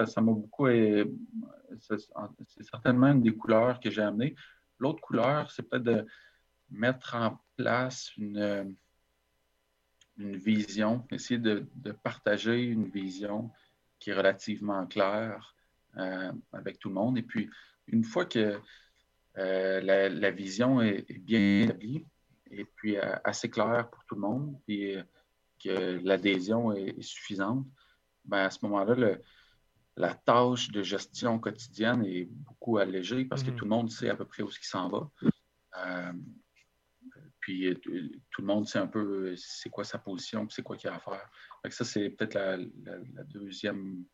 ça m'a beaucoup. C'est certainement une des couleurs que j'ai amenées. L'autre couleur, c'est peut-être de mettre en place une, une vision, essayer de, partager une vision qui est relativement claire euh, avec tout le monde. Et puis, une fois que euh, la, vision est, bien établie et puis euh, assez claire pour tout le monde, et que l'adhésion est, suffisante, ben à ce moment-là, la tâche de gestion quotidienne est beaucoup allégée parce que mm-hmm. tout le monde sait à peu près où ce qui s'en va. Puis euh, tout le monde sait un peu euh, c'est quoi sa position, c'est quoi qu'il y a à faire. ça, c'est peut-être la, deuxième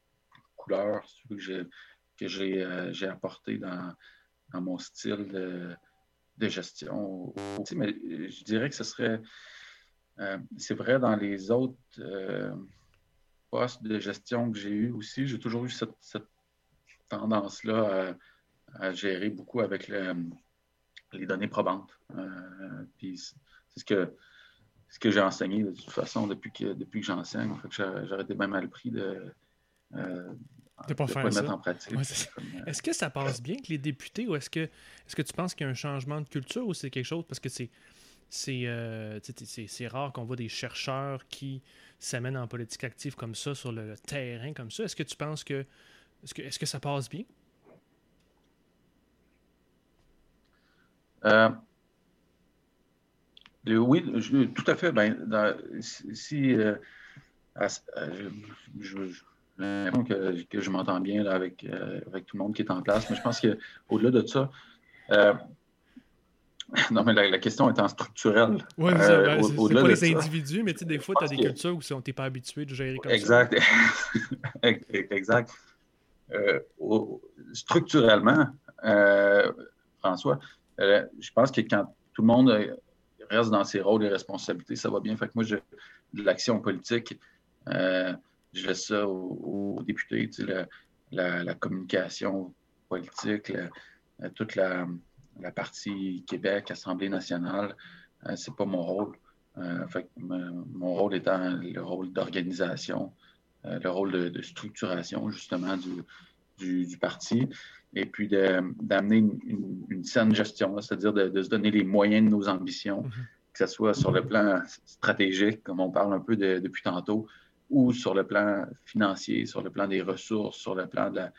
couleur que j'ai que euh, j'ai apporté dans, mon style de, gestion. Mais je dirais que ce serait. c'est vrai dans les autres postes de gestion que j'ai eu aussi. J'ai toujours eu cette, tendance-là à, gérer beaucoup avec le, les données probantes. Euh, puis c'est ce que, ce que j'ai enseigné de toute façon depuis que, depuis que j'enseigne. J'aurais été bien mal pris de euh, de pas faire mettre en pratique. Euh, est-ce que ça passe bien que les députés ou est-ce que, est que tu penses qu'il y a un changement de culture ou c'est quelque chose parce que c'est c'est rare qu'on voit des chercheurs qui s'amènent en politique active comme ça sur le terrain comme ça. Est-ce que tu penses que est-ce que, est que ça passe bien? Euh, oui, tout à fait. Ben, si euh, euh, je, que, que, je m'entends bien avec, avec tout le monde qui est en place, mais je pense qu'au-delà de ça, (laughs) non, mais la, question étant structurelle. Oui, ben, c'est pas les individus, mais des fois, tu as des cultures où tu n'es pas habitué de gérer comme exact. ça. exact. (laughs) structurellement, François, euh, je pense que quand tout le monde euh, reste dans ses rôles et responsabilités, ça va bien. Fait que moi, je, de l'action politique, euh, je laisse ça aux, députés, la, communication politique, toute la, partie Québec, Assemblée nationale, c'est pas mon rôle. fait mon rôle étant le rôle d'organisation, le rôle de, structuration justement du, du parti et puis d'amener une, saine gestion, c'est-à-dire de, se donner les moyens de nos ambitions, mhm. que ce soit sur le plan stratégique, comme on parle un peu depuis tantôt, ou sur le plan financier, sur le plan des ressources, sur le plan de la,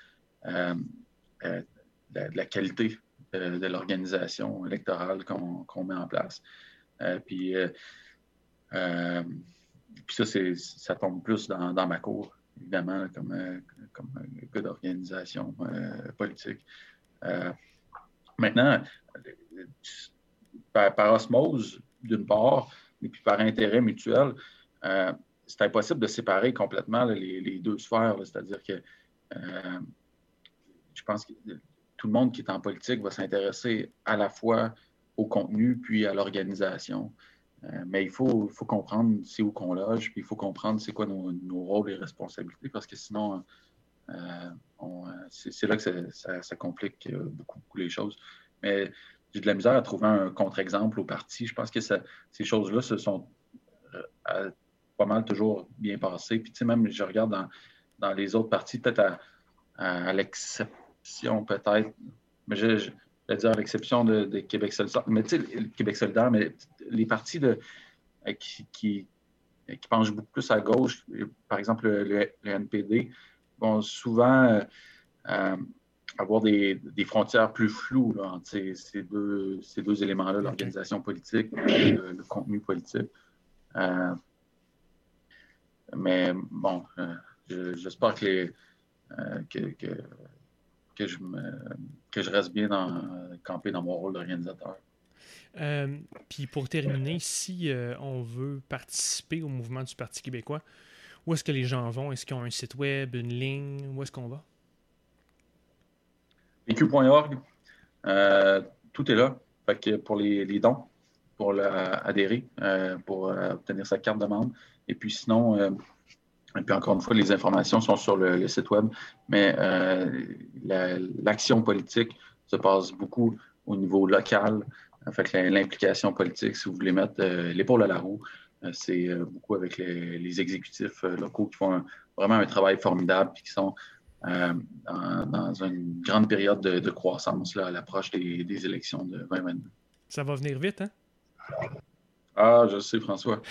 euh, euh, qualité de, l'organisation électorale qu'on met en place. Euh, puis, ça, ça tombe plus dans, ma cour évidemment, comme, euh, comme gars d'organisation euh, politique. Euh, maintenant, par, osmose, d'une part, et puis par intérêt mutuel, c'est impossible de séparer complètement les, deux sphères. C'est-à-dire que je pense que tout le monde qui est en politique va s'intéresser à la fois au contenu puis à l'organisation. Euh, mais il faut, comprendre c'est où qu'on loge, puis il faut comprendre c'est quoi nos, rôles et responsabilités, parce que sinon, euh, euh, c'est là que ça, complique beaucoup, les choses. Mais j'ai de la misère à trouver un contre-exemple au parti. Je pense que ces choses-là se sont pas mal toujours bien passées. Puis, tu sais, même, je regarde dans, les autres partis, peut-être à, l'exception, peut-être, mais je, vais dire à l'exception de, Québec solidaire, mais tu sais, Québec solidaire, mais les partis de, euh, qui, qui, penchent beaucoup plus à gauche, par exemple le, NPD, vont souvent euh, euh, avoir des, frontières plus floues entre ces, deux, ces deux éléments-là, l'organisation politique et le, contenu politique. Mais bon, j'espère que, que, que, je que je reste bien dans, campé dans mon rôle d'organisateur. Euh, puis pour terminer, si euh, on veut participer au mouvement du Parti québécois, où est-ce que les gens vont? Est-ce qu'ils ont un site web, une ligne? Où est-ce qu'on va? EQ.org, euh, tout est là. Fait que pour les, dons, pour adhérer, pour obtenir sa carte de membre, Et puis sinon, et puis encore une fois, les informations sont sur le, site web, mais l'action politique se passe beaucoup au niveau local. En fait, l'implication politique, si vous voulez mettre l'épaule à la roue, c'est beaucoup avec les, exécutifs locaux qui font vraiment un travail formidable et qui sont dans, une grande période de, croissance à l'approche des, des, élections de 2022. Ça va venir vite, hein? Ah, je sais, François.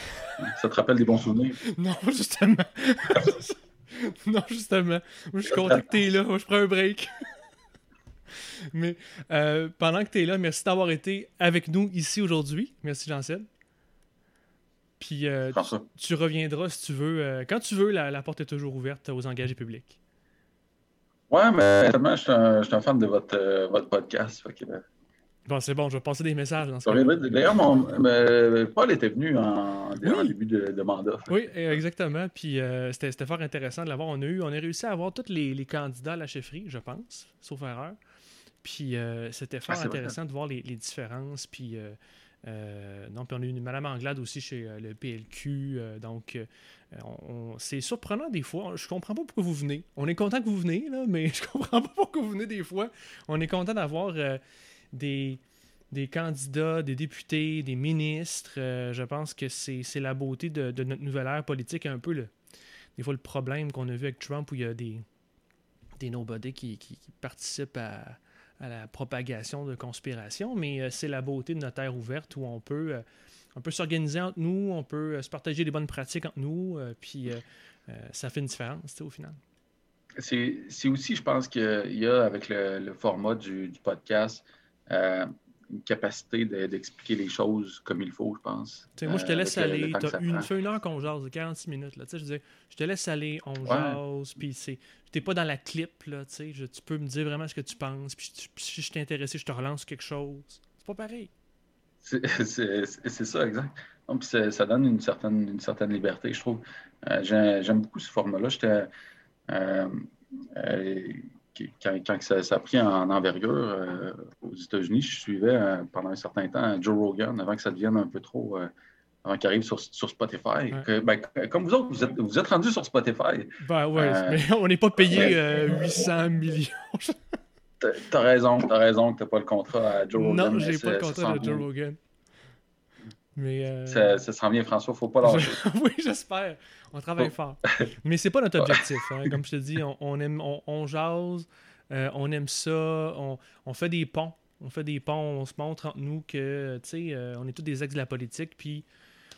Ça te rappelle des bons souvenirs? (laughs) Non, justement. (laughs) non, justement. Moi, je suis content que tu es là. Moi, je prends un break. (laughs) Mais euh, pendant que tu es là, merci d'avoir été avec nous ici aujourd'hui. Merci, Jean-Seb. Puis euh, tu, reviendras si tu veux. Euh, quand tu veux, la, porte est toujours ouverte aux engagés publics. Ouais, mais je suis un, un, fan de votre, votre podcast. Fait Bon, c'est bon, je vais passer des messages dans ce D'ailleurs, Paul était venu en, début de, mandat. Oui, exactement. Puis euh, c'était fort intéressant de l'avoir. On a, eu, on a réussi à avoir tous les, candidats à la chefferie, je pense, sauf erreur. Puis euh, c'était fort ah, intéressant de voir les, différences. Puis, euh, non, puis on a eu une Madame Anglade aussi chez le PLQ. donc, c'est surprenant des fois. Je comprends pas pourquoi vous venez. On est content que vous venez, là, mais (laughs) je comprends pas pourquoi vous venez des fois. On est content d'avoir des, des candidats, des députés, des ministres. Euh, je pense que c'est la beauté de, notre nouvelle ère politique, un peu le, des fois le problème qu'on a vu avec Trump où il y a des, des nobody qui, qui, participent à, à, la propagation de conspiration, mais euh, c'est la beauté de notre ère ouverte où on peut, euh, peut s'organiser entre nous, on peut se partager des bonnes pratiques entre nous, puis ça fait une différence au final. C'est aussi, je pense qu'il y a avec le, format du, du podcast, euh, une capacité d'expliquer les choses comme il faut, je pense. moi, je te euh, laisse aller. Tu as une, fait une heure qu'on jase, 46 minutes. Là, je, dis, je te laisse aller, on jase, puis tu n'es pas dans la clip. Là, je, tu peux me dire vraiment ce que tu penses, puis si je t'ai intéressé, je te relance quelque chose. C'est pas pareil. C'est (laughs) ça, exact. Donc, ça donne une certaine, une certaine liberté, je trouve. Euh, j'aime beaucoup ce format-là. J'étais quand, ça, a pris en envergure euh, aux États-Unis, je suivais euh, pendant un certain temps Joe Rogan avant que ça devienne un peu trop. Euh, avant qu'il arrive sur, Spotify. Ben, comme vous autres, vous êtes, vous êtes rendus sur Spotify. Ben ouais, mais (laughs) on n'est pas payé 800 millions. (laughs) T'as raison, t'as raison que t'as pas le contrat à Joe Rogan. Non, j'ai pas le contrat de Joe Rogan. Mais ça, ça s'en vient, François, faut pas lâcher. (laughs) oui, j'espère. On travaille fort. Mais c'est pas notre (laughs) objectif. Hein. Comme je te dis, on, aime, on, jase, euh, on aime ça, on, fait des ponts. On fait des ponts, on se montre entre nous que, tu sais, euh, on est tous des ex de la politique, puis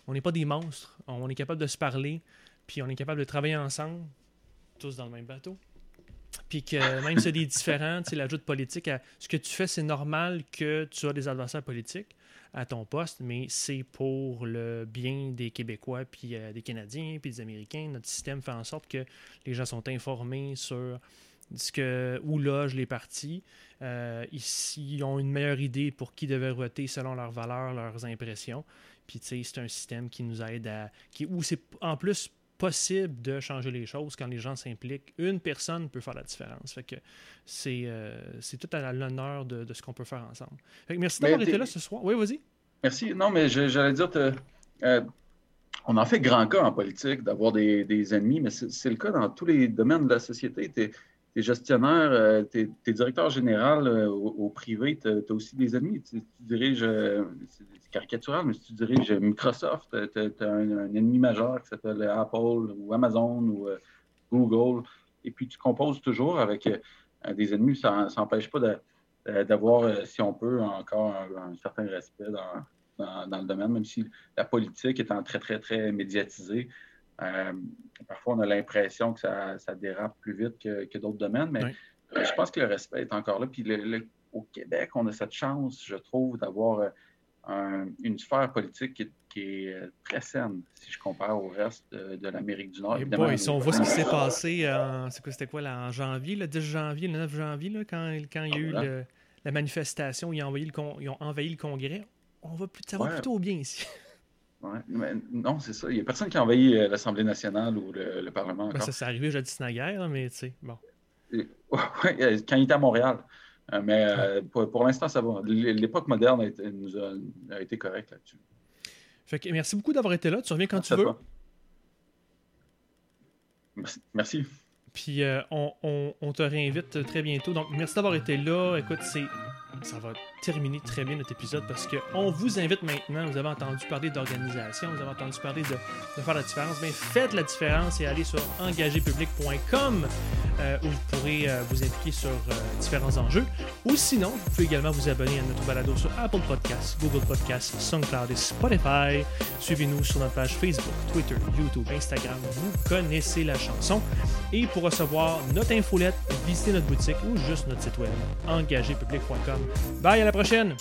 on n'est pas des monstres. On est capable de se parler, puis on est capable de travailler ensemble, tous dans le même bateau. Puis que même si des (laughs) différents, tu sais, l'ajout de politique à ce que tu fais, c'est normal que tu as des adversaires politiques à ton poste, mais c'est pour le bien des Québécois, puis euh, des Canadiens, puis des Américains. Notre système fait en sorte que les gens sont informés sur ce que, où loge les partis. Euh, ils, ont une meilleure idée pour qui devait voter selon leurs valeurs, leurs impressions. Puis, tu sais, c'est un système qui nous aide à. Qui, où c'est en plus possible de changer les choses quand les gens s'impliquent. Une personne peut faire la différence. Fait que c'est, euh, c'est tout à l'honneur de, de ce qu'on peut faire ensemble. merci d'avoir été là ce soir. Oui, vas-y. Merci. Non, mais j'allais dire, euh, on en fait grand cas en politique d'avoir des, des ennemis, mais c'est, le cas dans tous les domaines de la société. Es, gestionnaire, euh, tu es, directeur général au, privé, tu as, aussi des ennemis. Tu, diriges, caricatural, mais si tu diriges Microsoft, tu as, un, ennemi majeur qui s'appelle Apple ou Amazon ou euh, Google, et puis tu composes toujours avec euh, des ennemis. Ça n'empêche pas d'avoir, euh, si on peut, encore un, certain respect dans, dans, le domaine, même si la politique étant très, très, très médiatisée. Parfois, on a l'impression que ça, ça, dérape plus vite que, d'autres domaines, mais je pense que le respect est encore là. Puis au Québec, on a cette chance, je trouve, d'avoir une sphère politique qui, est euh, très saine si je compare au reste de, l'Amérique du Nord. Boy, si on voit ce qui s'est passé en, c'était quoi, là, en janvier, le 10 janvier, le 9 janvier, là, quand, quand il y a eu la manifestation, ils ont, envahi le ils ont envahi le Congrès, on va plus, ça va plutôt bien ici. Ouais, mais non, c'est ça. Il n'y a personne qui a envahi euh, l'Assemblée nationale ou le, Parlement. Ben, ça s'est arrivé jadis naguère, mais tu sais, bon. (laughs) quand il était à Montréal. Euh, mais euh, pour, l'instant, ça va. L'époque moderne a été, nous a, été correcte là-dessus. merci beaucoup d'avoir été là. Tu reviens quand tu veux. Merci. Puis euh, on, on, te réinvite très bientôt. Donc, merci d'avoir été là. Écoute, c'est ça va terminer très bien notre épisode parce qu'on vous invite maintenant. Vous avez entendu parler d'organisation, vous avez entendu parler de, faire la différence. Bien, faites la différence et allez sur engagépublic.com euh, où vous pourrez euh, vous impliquer sur euh, différents enjeux. Ou sinon, vous pouvez également vous abonner à notre balado sur Apple Podcasts, Google Podcasts, SoundCloud et Spotify. Suivez-nous sur notre page Facebook, Twitter, YouTube, Instagram. Vous connaissez la chanson. Et pour recevoir notre infolette, visitez notre boutique ou juste notre site web engagépublic.com. Bye, à la prochaine!